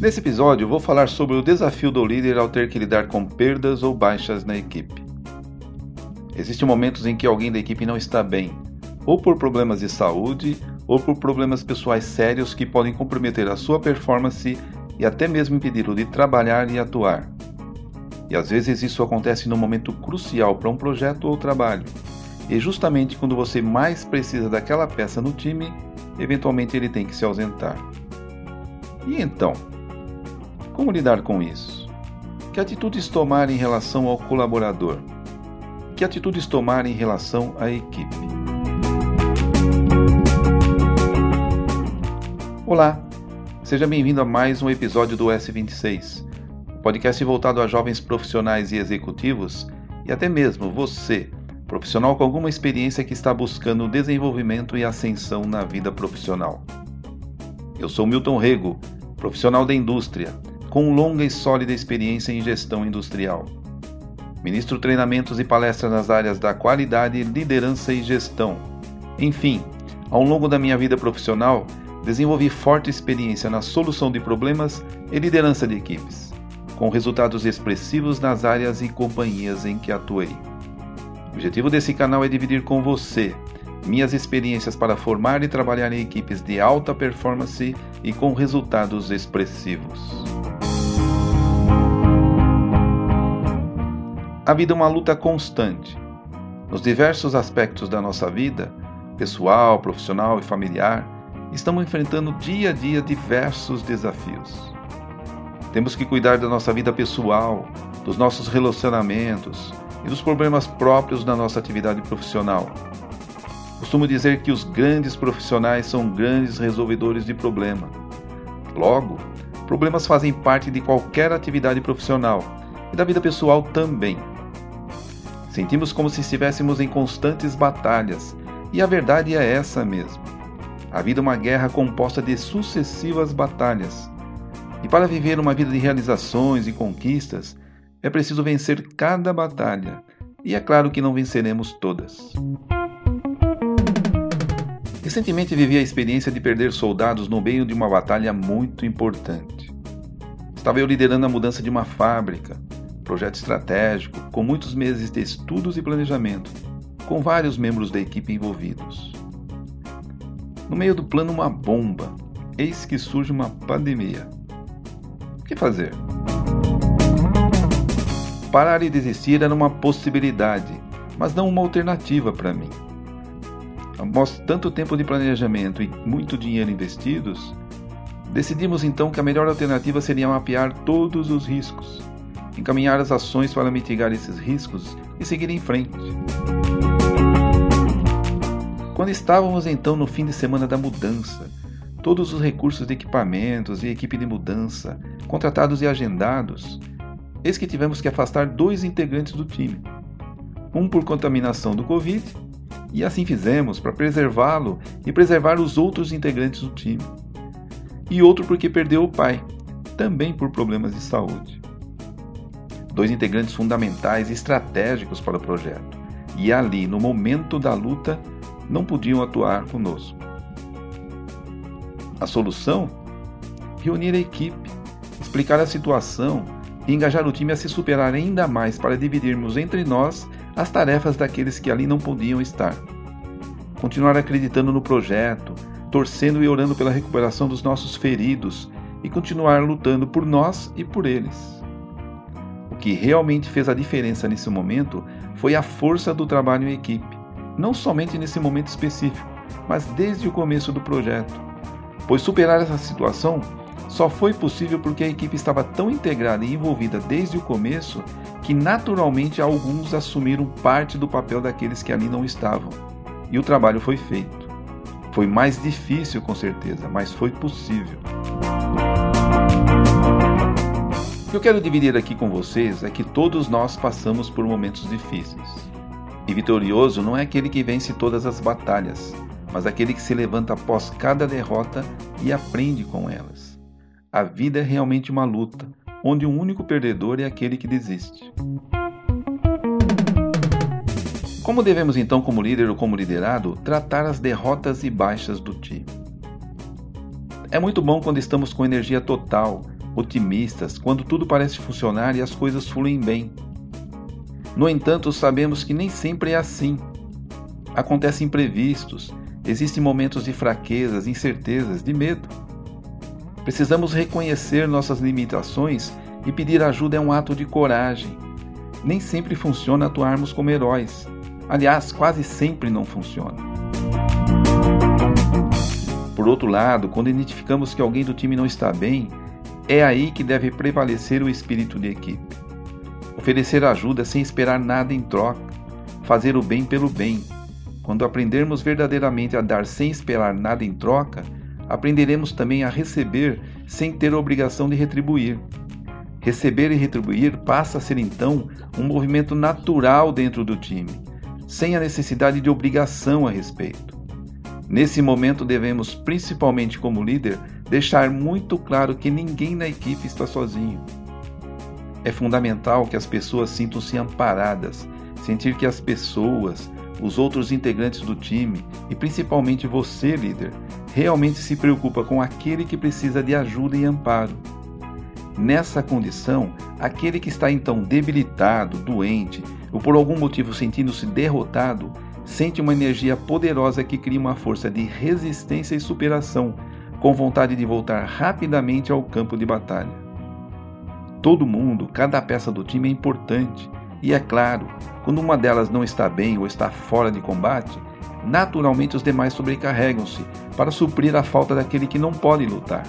Nesse episódio, vou falar sobre o desafio do líder ao ter que lidar com perdas ou baixas na equipe. Existem momentos em que alguém da equipe não está bem, ou por problemas de saúde, ou por problemas pessoais sérios que podem comprometer a sua performance e até mesmo impedi-lo de trabalhar e atuar. E às vezes isso acontece num momento crucial para um projeto ou trabalho. E justamente quando você mais precisa daquela peça no time, eventualmente ele tem que se ausentar. E então? Como lidar com isso? Que atitudes tomar em relação ao colaborador? Que atitudes tomar em relação à equipe? Olá, seja bem-vindo a mais um episódio do S26, podcast voltado a jovens profissionais e executivos e até mesmo você, profissional com alguma experiência que está buscando desenvolvimento e ascensão na vida profissional. Eu sou Milton Rego, profissional da indústria, com longa e sólida experiência em gestão industrial. Ministro treinamentos e palestras nas áreas da qualidade, liderança e gestão. Enfim, ao longo da minha vida profissional, desenvolvi forte experiência na solução de problemas e liderança de equipes com resultados expressivos nas áreas e companhias em que atuei. O objetivo desse canal é dividir com você minhas experiências para formar e trabalhar em equipes de alta performance e com resultados expressivos. A vida é uma luta constante. Nos diversos aspectos da nossa vida, pessoal, profissional e familiar, estamos enfrentando dia a dia diversos desafios. Temos que cuidar da nossa vida pessoal, dos nossos relacionamentos e dos problemas próprios da nossa atividade profissional. Costumo dizer que os grandes profissionais são grandes resolvedores de problema. Logo, problemas fazem parte de qualquer atividade profissional e da vida pessoal também. Sentimos como se estivéssemos em constantes batalhas, e a verdade é essa mesmo. A vida é uma guerra composta de sucessivas batalhas, e para viver uma vida de realizações e conquistas, é preciso vencer cada batalha, e é claro que não venceremos todas. Recentemente vivi a experiência de perder soldados no meio de uma batalha muito importante. Estava eu liderando a mudança de uma fábrica, projeto estratégico, com muitos meses de estudos e planejamento, com vários membros da equipe envolvidos. No meio do plano, uma bomba. Eis que surge uma pandemia que fazer? Parar e desistir era uma possibilidade, mas não uma alternativa para mim. Após tanto tempo de planejamento e muito dinheiro investidos, decidimos então que a melhor alternativa seria mapear todos os riscos, encaminhar as ações para mitigar esses riscos e seguir em frente. Quando estávamos então no fim de semana da mudança, todos os recursos de equipamentos e equipe de mudança, contratados e agendados, eis que tivemos que afastar dois integrantes do time. Um por contaminação do Covid, e assim fizemos para preservá-lo e preservar os outros integrantes do time. E outro porque perdeu o pai, também por problemas de saúde. Dois integrantes fundamentais e estratégicos para o projeto, e ali, no momento da luta, não podiam atuar conosco. A solução? Reunir a equipe, explicar a situação e engajar o time a se superar ainda mais para dividirmos entre nós as tarefas daqueles que ali não podiam estar. Continuar acreditando no projeto, torcendo e orando pela recuperação dos nossos feridos e continuar lutando por nós e por eles. O que realmente fez a diferença nesse momento foi a força do trabalho em equipe, não somente nesse momento específico, mas desde o começo do projeto pois superar essa situação só foi possível porque a equipe estava tão integrada e envolvida desde o começo que naturalmente alguns assumiram parte do papel daqueles que ali não estavam. E o trabalho foi feito. Foi mais difícil, com certeza, mas foi possível. O que eu quero dividir aqui com vocês é que todos nós passamos por momentos difíceis. E vitorioso não é aquele que vence todas as batalhas, mas aquele que se levanta após cada derrota e aprende com elas. A vida é realmente uma luta, onde o um único perdedor é aquele que desiste. Como devemos então, como líder ou como liderado, tratar as derrotas e baixas do time? É muito bom quando estamos com energia total, otimistas, quando tudo parece funcionar e as coisas fluem bem. No entanto, sabemos que nem sempre é assim. Acontecem imprevistos, existem momentos de fraquezas, incertezas, de medo. Precisamos reconhecer nossas limitações e pedir ajuda é um ato de coragem. Nem sempre funciona atuarmos como heróis. Aliás, quase sempre não funciona. Por outro lado, quando identificamos que alguém do time não está bem, é aí que deve prevalecer o espírito de equipe. Oferecer ajuda sem esperar nada em troca, fazer o bem pelo bem. Quando aprendermos verdadeiramente a dar sem esperar nada em troca, aprenderemos também a receber sem ter a obrigação de retribuir. Receber e retribuir passa a ser então um movimento natural dentro do time, sem a necessidade de obrigação a respeito. Nesse momento devemos, principalmente como líder, deixar muito claro que ninguém na equipe está sozinho. É fundamental que as pessoas sintam-se amparadas, sentir que as pessoas, os outros integrantes do time e principalmente você, líder, realmente se preocupa com aquele que precisa de ajuda e amparo. Nessa condição, aquele que está então debilitado, doente ou por algum motivo sentindo-se derrotado, sente uma energia poderosa que cria uma força de resistência e superação, com vontade de voltar rapidamente ao campo de batalha. Todo mundo, cada peça do time é importante, e é claro, quando uma delas não está bem ou está fora de combate, naturalmente os demais sobrecarregam-se para suprir a falta daquele que não pode lutar.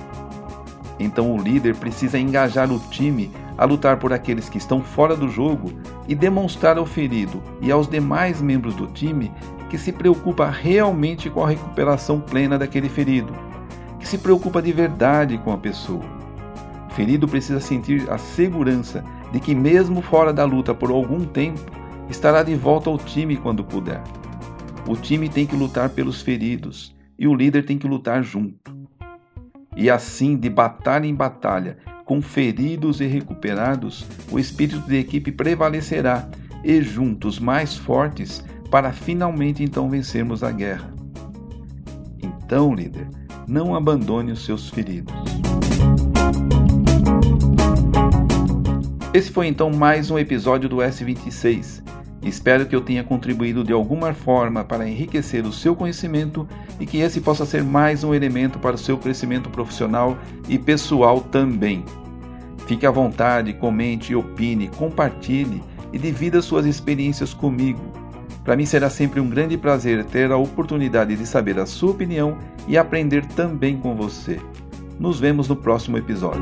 Então o líder precisa engajar o time a lutar por aqueles que estão fora do jogo e demonstrar ao ferido e aos demais membros do time que se preocupa realmente com a recuperação plena daquele ferido, que se preocupa de verdade com a pessoa. O ferido precisa sentir a segurança de que, mesmo fora da luta por algum tempo, estará de volta ao time quando puder. O time tem que lutar pelos feridos e o líder tem que lutar junto. E assim, de batalha em batalha, com feridos e recuperados, o espírito de equipe prevalecerá e juntos mais fortes para finalmente então vencermos a guerra. Então, líder, não abandone os seus feridos. Esse foi então mais um episódio do S26. Espero que eu tenha contribuído de alguma forma para enriquecer o seu conhecimento e que esse possa ser mais um elemento para o seu crescimento profissional e pessoal também. Fique à vontade, comente, opine, compartilhe e divida suas experiências comigo. Para mim será sempre um grande prazer ter a oportunidade de saber a sua opinião e aprender também com você. Nos vemos no próximo episódio.